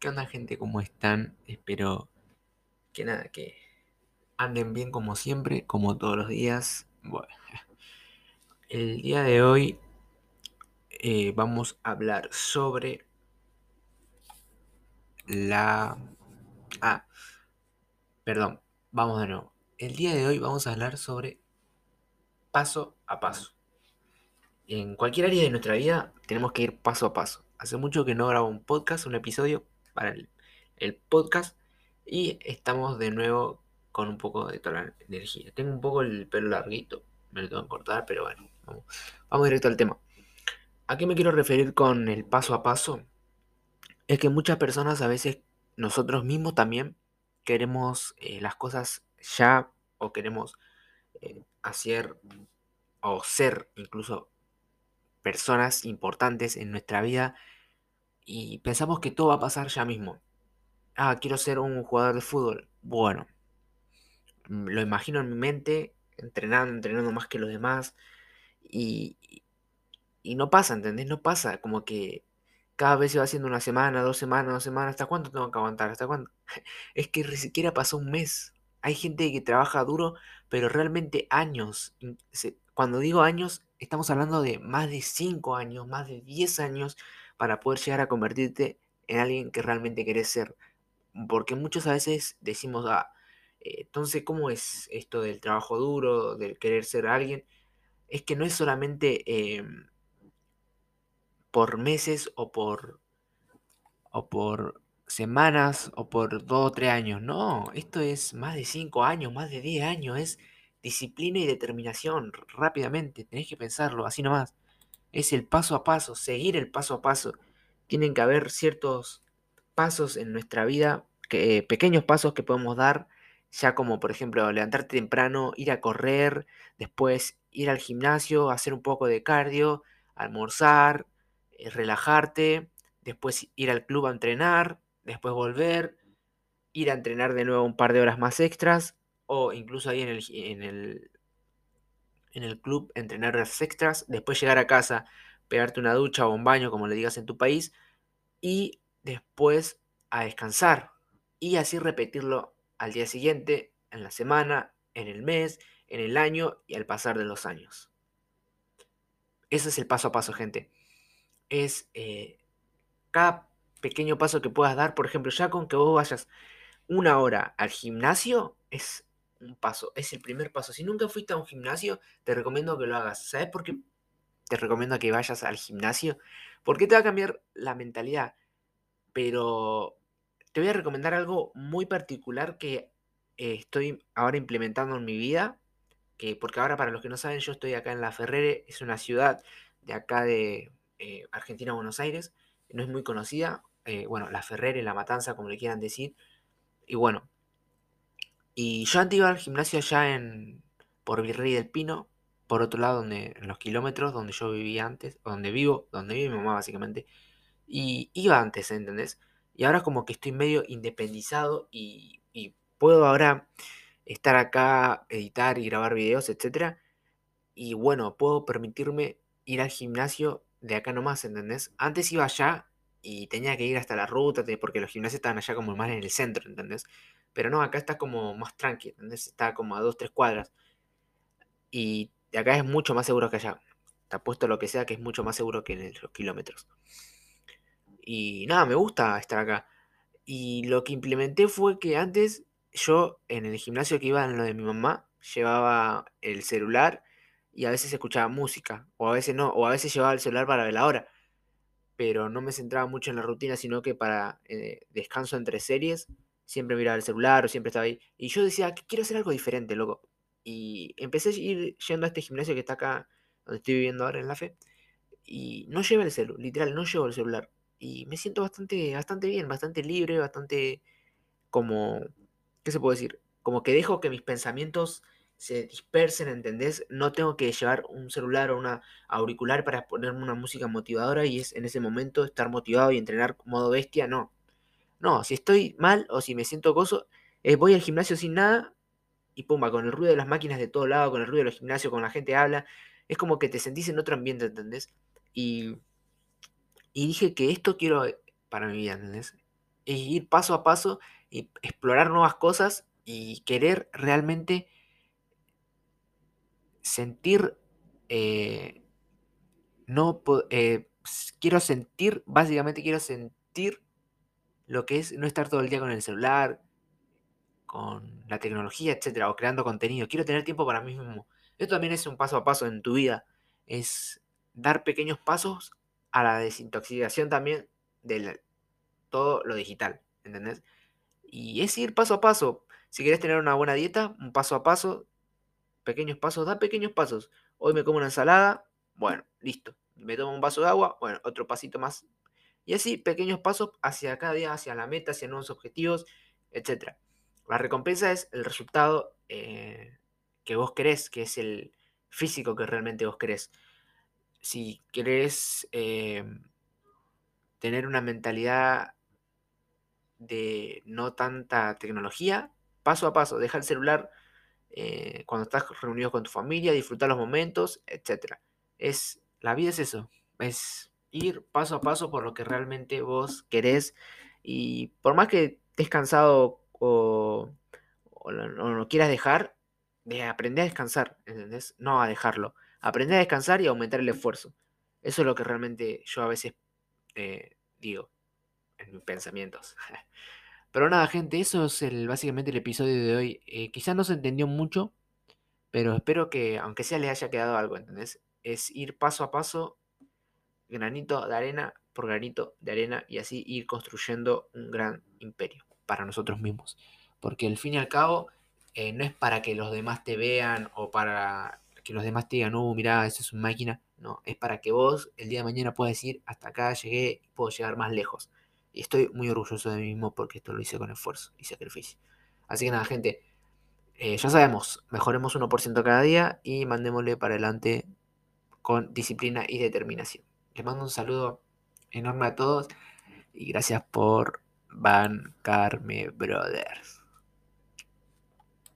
¿Qué onda gente? ¿Cómo están? Espero que nada, que anden bien como siempre, como todos los días. Bueno, el día de hoy eh, vamos a hablar sobre la... Ah, perdón, vamos de nuevo. El día de hoy vamos a hablar sobre paso a paso. En cualquier área de nuestra vida tenemos que ir paso a paso. Hace mucho que no grabo un podcast, un episodio para el, podcast y estamos de nuevo con un poco de toda la energía. Tengo un poco el pelo larguito, me lo tengo que cortar, pero bueno, vamos, vamos directo al tema. ¿A qué me quiero referir con el paso a paso? Es que muchas personas a veces, nosotros mismos también, queremos eh, las cosas ya o queremos eh, hacer o ser incluso personas importantes en nuestra vida y pensamos que todo va a pasar ya mismo. Ah, quiero ser un jugador de fútbol. Bueno, mm, lo imagino en mi mente, entrenando, entrenando más que los demás y, y no pasa, ¿entendés? No pasa, como que cada vez se va haciendo una semana, dos semanas, dos semanas, ¿hasta cuánto tengo que aguantar? ¿Hasta cuándo? Es que ni siquiera pasó un mes. Hay gente que trabaja duro, pero realmente años. Cuando digo años, estamos hablando de más de 5 años, más de 10 años para poder llegar a convertirte en alguien que realmente querés ser. Porque muchas veces decimos, ah, eh, entonces, ¿cómo es esto del trabajo duro, del querer ser alguien? Es que no es solamente em, por meses o por, o por semanas o por dos o tres años. No, esto es más de cinco años, más de diez años. Es disciplina y determinación rápidamente. Tenés que pensarlo así nomás. Es el paso a paso, seguir el paso a paso. Tienen que haber ciertos pasos en nuestra vida, que, pequeños pasos que podemos dar, ya como por ejemplo levantarte temprano, ir a correr, después ir al gimnasio, hacer un poco de cardio, almorzar, eh, relajarte, después ir al club a entrenar, después volver, ir a entrenar de nuevo un par de horas más extras, o incluso ahí en el, en el, en el club entrenar horas extras, después llegar a casa, pegarte una ducha o un baño, como le digas en tu país, y después a descansar. Y así repetirlo al día siguiente, en la semana, en el mes, en el año y al pasar de los años. Ese es el paso a paso, gente es eh, cada pequeño paso que puedas dar. Por ejemplo, ya con que vos vayas una hora al gimnasio, es un paso, es el primer paso. Si nunca fuiste a un gimnasio, te recomiendo que lo hagas. ¿Sabes por qué te recomiendo que vayas al gimnasio? Porque te va a cambiar la mentalidad. Pero te voy a recomendar algo muy particular que eh, estoy ahora implementando en mi vida. Que, porque ahora, para los que no saben, yo estoy acá en La Ferrere, es una ciudad de acá de, eh, Argentina, Buenos Aires, no es muy conocida, eh, bueno, La Ferrere, La Matanza, como le quieran decir, y bueno, y yo antes iba al gimnasio allá en, por Virrey del Pino, por otro lado, donde, en los kilómetros donde yo vivía antes, donde vivo, donde vive mi mamá básicamente, y iba antes, ¿entendés? Y ahora como que estoy medio independizado y, y puedo ahora estar acá, editar y grabar videos, etc. Y bueno, puedo permitirme ir al gimnasio de acá nomás, ¿entendés? Antes iba allá y tenía que ir hasta la ruta, porque los gimnasios estaban allá como más en el centro, ¿entendés? Pero no, acá está como más tranqui, ¿entendés? Está como a dos, tres cuadras. Y acá es mucho más seguro que allá. Te apuesto lo que sea que es mucho más seguro que en los kilómetros. Y nada, me gusta estar acá. Y lo que implementé fue que antes yo en el gimnasio que iba en lo de mi mamá, llevaba el celular y a veces escuchaba música, o a veces no, o a veces llevaba el celular para ver la hora, pero no me centraba mucho en la rutina, sino que para eh, descanso entre series, siempre miraba el celular o siempre estaba ahí. Y yo decía, quiero hacer algo diferente, loco. Y empecé a ir yendo a este gimnasio que está acá, donde estoy viviendo ahora en la fe, y no llevo el celular, literal, no llevo el celular. Y me siento bastante, bastante bien, bastante libre, bastante como, ¿qué se puede decir? Como que dejo que mis pensamientos se dispersen, ¿entendés? No tengo que llevar un celular o una auricular para ponerme una música motivadora y es en ese momento estar motivado y entrenar modo bestia, no. No, si estoy mal o si me siento gozo, eh, voy al gimnasio sin nada y pumba, con el ruido de las máquinas de todo lado, con el ruido de los gimnasios, con la gente habla, es como que te sentís en otro ambiente, ¿entendés? Y, y dije que esto quiero para mi vida, ¿entendés? es ir paso a paso y explorar nuevas cosas y querer realmente sentir, eh, no, eh, quiero sentir, básicamente quiero sentir lo que es no estar todo el día con el celular, con la tecnología, etcétera, o creando contenido. Quiero tener tiempo para mí mismo. Esto también es un paso a paso en tu vida. Es dar pequeños pasos a la desintoxicación también de todo lo digital, ¿entendés? Y es ir paso a paso. Si quieres tener una buena dieta, un paso a paso, pequeños pasos, da pequeños pasos. Hoy me como una ensalada, bueno, listo. Me tomo un vaso de agua, bueno, otro pasito más. Y así, pequeños pasos hacia cada día, hacia la meta, hacia nuevos objetivos, etc. La recompensa es el resultado eh, que vos querés, que es el físico que realmente vos querés. Si querés eh, tener una mentalidad de no tanta tecnología, paso a paso, deja el celular eh, cuando estás reunido con tu familia, disfrutar los momentos, etc. Es, la vida es eso, es ir paso a paso por lo que realmente vos querés y por más que estés cansado o, no, quieras dejar, de aprender a descansar, ¿entendés? No a dejarlo. Aprender a descansar y aumentar el esfuerzo. Eso es lo que realmente yo a veces eh, digo en mis pensamientos. Pero nada, gente, eso es el, básicamente el episodio de hoy. Eh, quizás no se entendió mucho, pero espero que, aunque sea, les haya quedado algo, ¿entendés? Es ir paso a paso, granito de arena por granito de arena, y así ir construyendo un gran imperio para nosotros mismos. Porque al fin y al cabo, eh, no es para que los demás te vean o para que los demás te digan, no, mira, eso es una máquina. No, es para que vos el día de mañana puedas decir, hasta acá llegué puedo llegar más lejos. Y estoy muy orgulloso de mí mismo porque esto lo hice con esfuerzo y sacrificio. Así que nada, gente, eh, ya sabemos, mejoremos 1% cada día y mandémosle para adelante con disciplina y determinación. Les mando un saludo enorme a todos y gracias por bancarme, brothers.